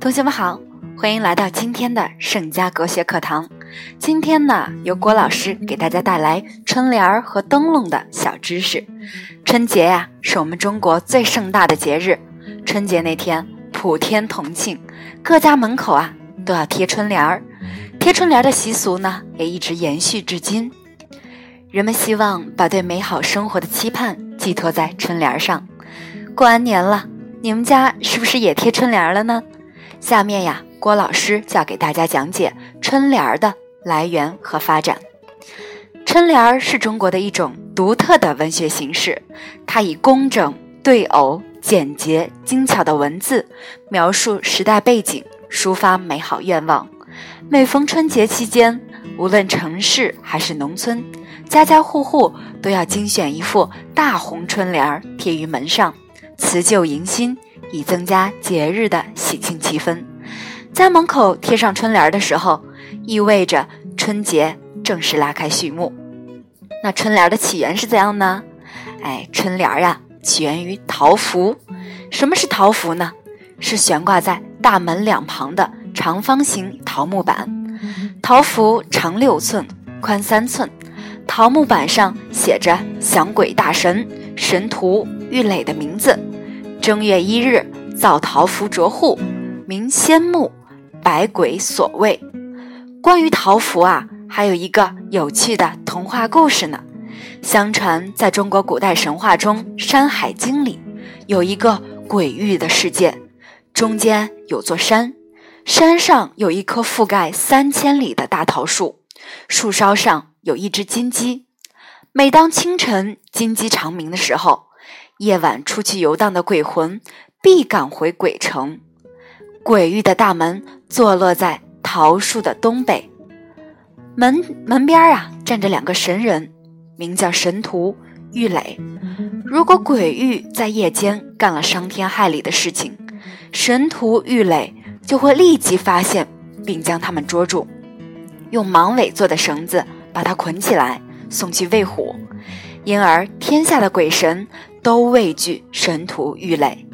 同学们好，欢迎来到今天的盛家国学课堂。今天呢，由郭老师给大家带来春联儿和灯笼的小知识。春节呀，是我们中国最盛大的节日。春节那天，普天同庆，各家门口啊都要贴春联儿。贴春联的习俗呢，也一直延续至今。人们希望把对美好生活的期盼寄托在春联上。过完年了，你们家是不是也贴春联了呢？下面呀，郭老师就要给大家讲解春联儿的来源和发展。春联儿是中国的一种独特的文学形式，它以工整、对偶、简洁、精巧的文字描述时代背景，抒发美好愿望。每逢春节期间，无论城市还是农村，家家户户都要精选一副大红春联儿贴于门上，辞旧迎新。以增加节日的喜庆气氛。家门口贴上春联的时候，意味着春节正式拉开序幕。那春联的起源是怎样呢？哎，春联呀，起源于桃符。什么是桃符呢？是悬挂在大门两旁的长方形桃木板。桃符长六寸，宽三寸。桃木板上写着响鬼大神神荼郁垒的名字。正月一日造桃符着户，名仙木，百鬼所畏。关于桃符啊，还有一个有趣的童话故事呢。相传，在中国古代神话中，《山海经》里有一个鬼域的世界，中间有座山，山上有一棵覆盖三千里的大桃树，树梢上有一只金鸡。每当清晨金鸡长鸣的时候，夜晚出去游荡的鬼魂必赶回鬼城。鬼域的大门坐落在桃树的东北，门门边啊站着两个神人，名叫神荼、郁垒。如果鬼域在夜间干了伤天害理的事情，神荼、郁垒就会立即发现，并将他们捉住，用芒尾做的绳子把他捆起来，送去喂虎。因而天下的鬼神。都畏惧神荼郁垒，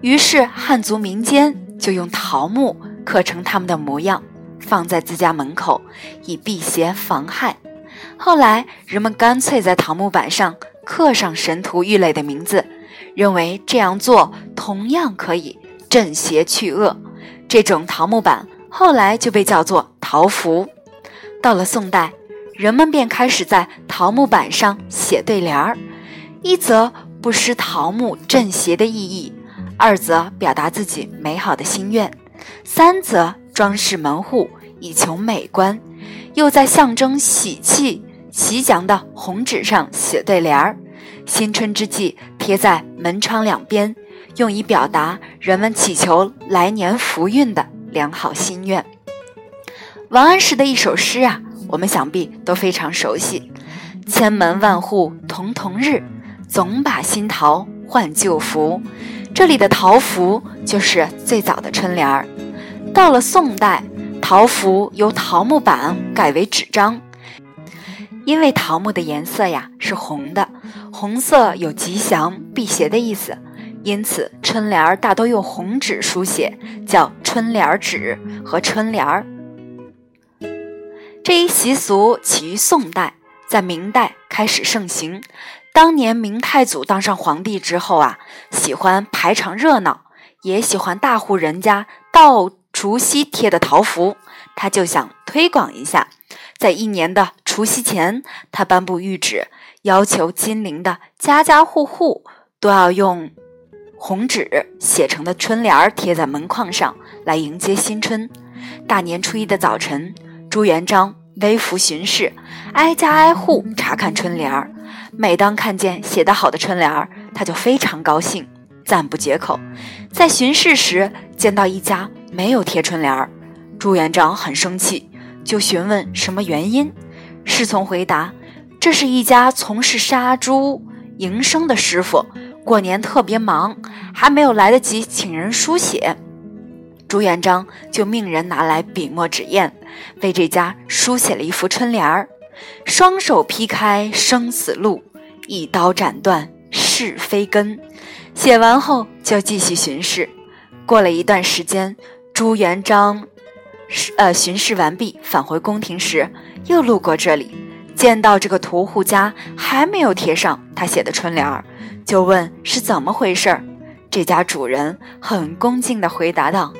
于是汉族民间就用桃木刻成他们的模样，放在自家门口，以辟邪防害。后来人们干脆在桃木板上刻上神荼郁垒的名字，认为这样做同样可以镇邪去恶。这种桃木板后来就被叫做桃符。到了宋代，人们便开始在桃木板上写对联儿，一则。不失桃木镇邪的意义，二则表达自己美好的心愿，三则装饰门户以求美观，又在象征喜气吉祥的红纸上写对联儿，新春之际贴在门窗两边，用以表达人们祈求来年福运的良好心愿。王安石的一首诗啊，我们想必都非常熟悉：“千门万户曈曈日。”总把新桃换旧符，这里的桃符就是最早的春联儿。到了宋代，桃符由桃木板改为纸张，因为桃木的颜色呀是红的，红色有吉祥辟邪的意思，因此春联儿大多用红纸书写，叫春联纸和春联儿。这一习俗起于宋代，在明代开始盛行。当年明太祖当上皇帝之后啊，喜欢排场热闹，也喜欢大户人家到除夕贴的桃符，他就想推广一下。在一年的除夕前，他颁布谕旨，要求金陵的家家户户都要用红纸写成的春联贴在门框上，来迎接新春。大年初一的早晨，朱元璋微服巡视，挨家挨户查看春联儿。每当看见写得好的春联儿，他就非常高兴，赞不绝口。在巡视时，见到一家没有贴春联儿，朱元璋很生气，就询问什么原因。侍从回答：“这是一家从事杀猪营生的师傅，过年特别忙，还没有来得及请人书写。”朱元璋就命人拿来笔墨纸砚，为这家书写了一幅春联儿。双手劈开生死路，一刀斩断是非根。写完后就继续巡视。过了一段时间，朱元璋，呃，巡视完毕返回宫廷时，又路过这里，见到这个屠户家还没有贴上他写的春联儿，就问是怎么回事儿。这家主人很恭敬地回答道：“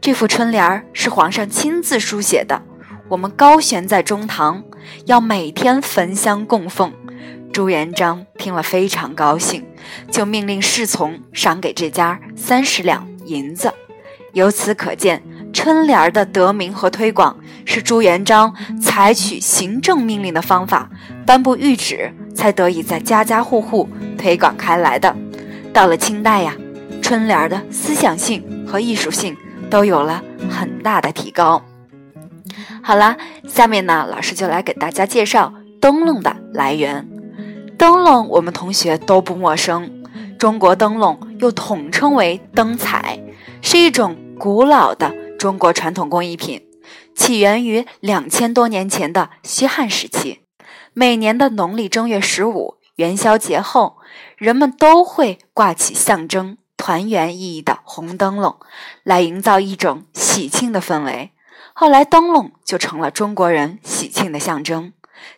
这副春联儿是皇上亲自书写的，我们高悬在中堂，要每天焚香供奉。”朱元璋听了非常高兴，就命令侍从赏给这家三十两银子。由此可见，春联的得名和推广是朱元璋采取行政命令的方法，颁布谕旨，才得以在家家户户推广开来的。到了清代呀，春联的思想性和艺术性都有了很大的提高。好了，下面呢，老师就来给大家介绍灯笼的来源。灯笼我们同学都不陌生，中国灯笼又统称为灯彩，是一种古老的中国传统工艺品，起源于两千多年前的西汉时期。每年的农历正月十五元宵节后，人们都会挂起象征团圆意义的红灯笼，来营造一种喜庆的氛围。后来，灯笼就成了中国人喜庆的象征。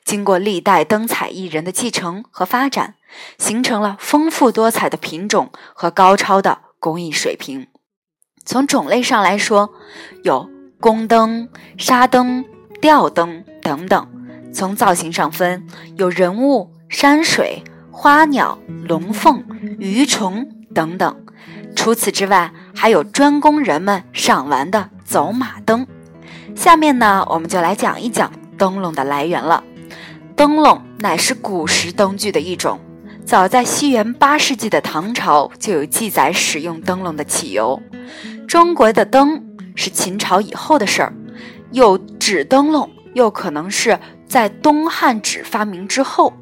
经过历代灯彩艺人的继承和发展，形成了丰富多彩的品种和高超的工艺水平。从种类上来说，有宫灯、纱灯、吊灯等等；从造型上分，有人物、山水、花鸟、龙凤、鱼虫等等。除此之外，还有专供人们赏玩的走马灯。下面呢，我们就来讲一讲灯笼的来源了。灯笼乃是古时灯具的一种，早在西元八世纪的唐朝就有记载使用灯笼的起由。中国的灯是秦朝以后的事儿，有纸灯笼，又可能是在东汉纸发明之后。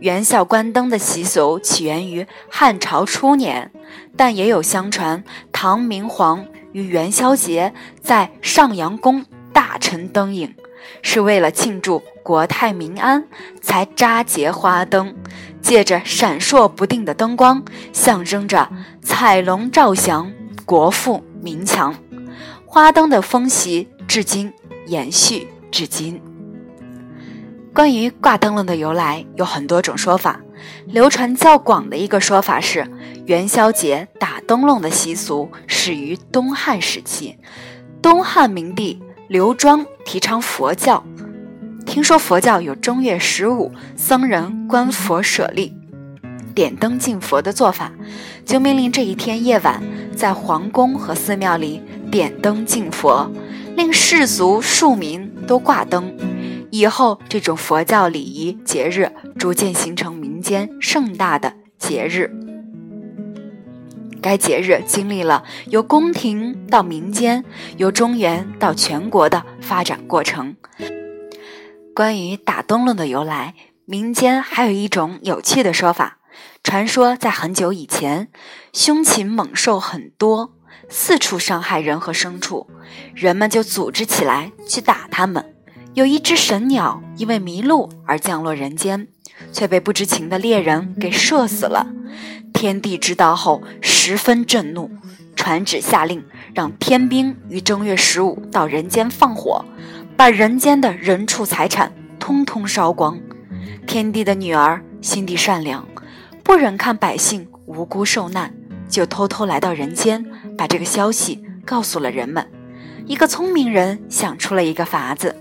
元宵观灯的习俗起源于汉朝初年，但也有相传唐明皇于元宵节在上阳宫大陈灯影。是为了庆祝国泰民安，才扎结花灯，借着闪烁不定的灯光，象征着彩龙照祥、国富民强。花灯的风习至今延续至今。关于挂灯笼的由来，有很多种说法。流传较广的一个说法是，元宵节打灯笼的习俗始于东汉时期，东汉明帝。刘庄提倡佛教，听说佛教有正月十五僧人观佛舍利、点灯敬佛的做法，就命令这一天夜晚在皇宫和寺庙里点灯敬佛，令士族庶民都挂灯。以后，这种佛教礼仪节日逐渐形成民间盛大的节日。该节日经历了由宫廷到民间、由中原到全国的发展过程。关于打灯笼的由来，民间还有一种有趣的说法：传说在很久以前，凶禽猛兽很多，四处伤害人和牲畜，人们就组织起来去打它们。有一只神鸟因为迷路而降落人间，却被不知情的猎人给射死了。天帝知道后十分震怒，传旨下令让天兵于正月十五到人间放火，把人间的人畜财产通通烧光。天帝的女儿心地善良，不忍看百姓无辜受难，就偷偷来到人间，把这个消息告诉了人们。一个聪明人想出了一个法子，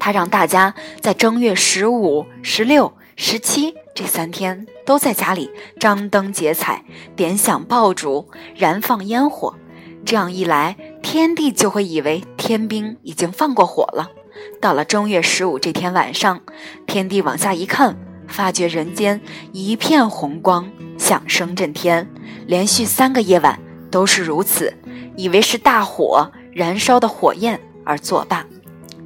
他让大家在正月十五、十六、十七。这三天都在家里张灯结彩、点响爆竹、燃放烟火，这样一来，天帝就会以为天兵已经放过火了。到了正月十五这天晚上，天帝往下一看，发觉人间一片红光，响声震天，连续三个夜晚都是如此，以为是大火燃烧的火焰而作罢。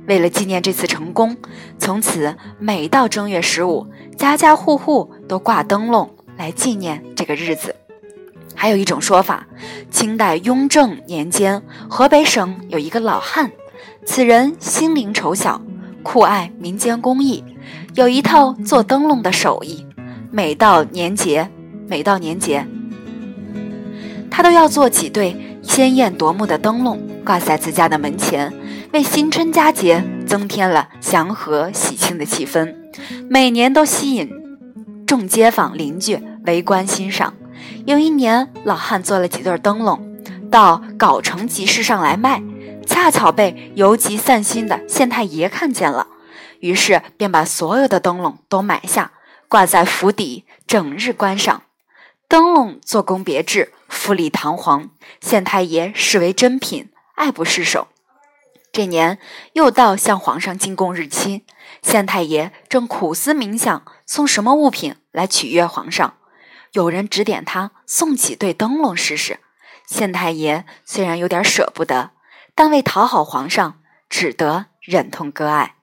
为了纪念这次成功，从此每到正月十五，家家户户都挂灯笼来纪念这个日子。还有一种说法，清代雍正年间，河北省有一个老汉，此人心灵丑小，酷爱民间工艺，有一套做灯笼的手艺。每到年节，每到年节，他都要做几对鲜艳夺目的灯笼。挂在自家的门前，为新春佳节增添了祥和喜庆的气氛。每年都吸引众街坊邻居围观欣赏。有一年，老汉做了几对灯笼，到藁城集市上来卖，恰巧被游集散心的县太爷看见了，于是便把所有的灯笼都买下，挂在府邸，整日观赏。灯笼做工别致，富丽堂皇，县太爷视为珍品，爱不释手。这年又到向皇上进贡日期，县太爷正苦思冥想，送什么物品来取悦皇上。有人指点他送几对灯笼试试。县太爷虽然有点舍不得，但为讨好皇上，只得忍痛割爱。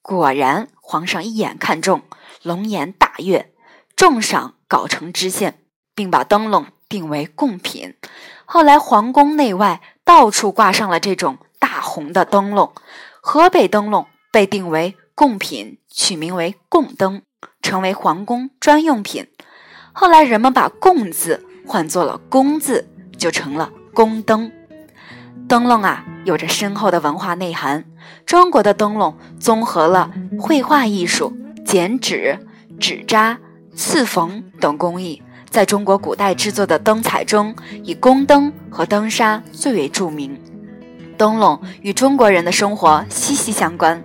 果然，皇上一眼看中，龙颜大悦，重赏藁城知县。并把灯笼定为贡品。后来皇宫内外到处挂上了这种大红的灯笼。河北灯笼被定为贡品，取名为贡灯，成为皇宫专用品。后来人们把“贡”字换作了“宫”字，就成了宫灯。灯笼啊，有着深厚的文化内涵。中国的灯笼综合了绘画艺术、剪纸、纸扎、刺缝等工艺。在中国古代制作的灯彩中，以宫灯和灯纱最为著名。灯笼与中国人的生活息息相关，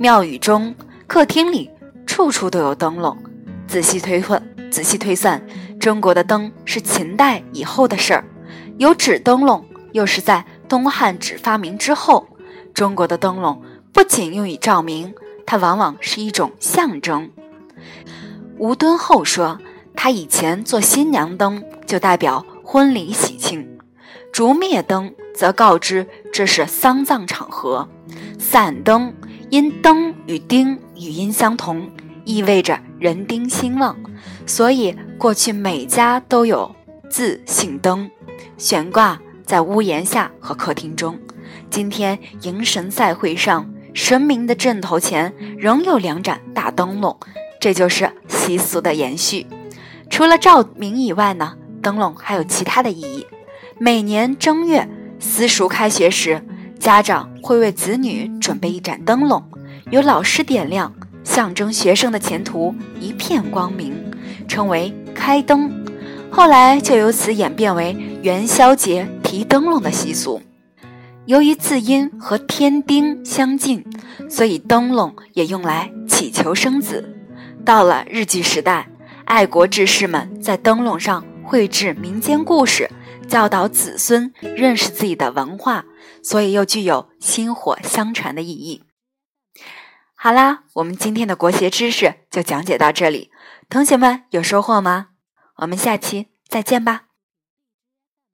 庙宇中、客厅里处处都有灯笼。仔细推算，仔细推算，中国的灯是秦代以后的事儿。有纸灯笼，又是在东汉纸发明之后。中国的灯笼不仅用以照明，它往往是一种象征。吴敦厚说。他以前做新娘灯，就代表婚礼喜庆；烛灭灯则告知这是丧葬场合；散灯因灯与丁语音相同，意味着人丁兴旺，所以过去每家都有字姓灯，悬挂在屋檐下和客厅中。今天迎神赛会上，神明的阵头前仍有两盏大灯笼，这就是习俗的延续。除了照明以外呢，灯笼还有其他的意义。每年正月私塾开学时，家长会为子女准备一盏灯笼，由老师点亮，象征学生的前途一片光明，称为开灯。后来就由此演变为元宵节提灯笼的习俗。由于字音和天丁相近，所以灯笼也用来祈求生子。到了日据时代。爱国志士们在灯笼上绘制民间故事，教导子孙认识自己的文化，所以又具有薪火相传的意义。好啦，我们今天的国学知识就讲解到这里，同学们有收获吗？我们下期再见吧。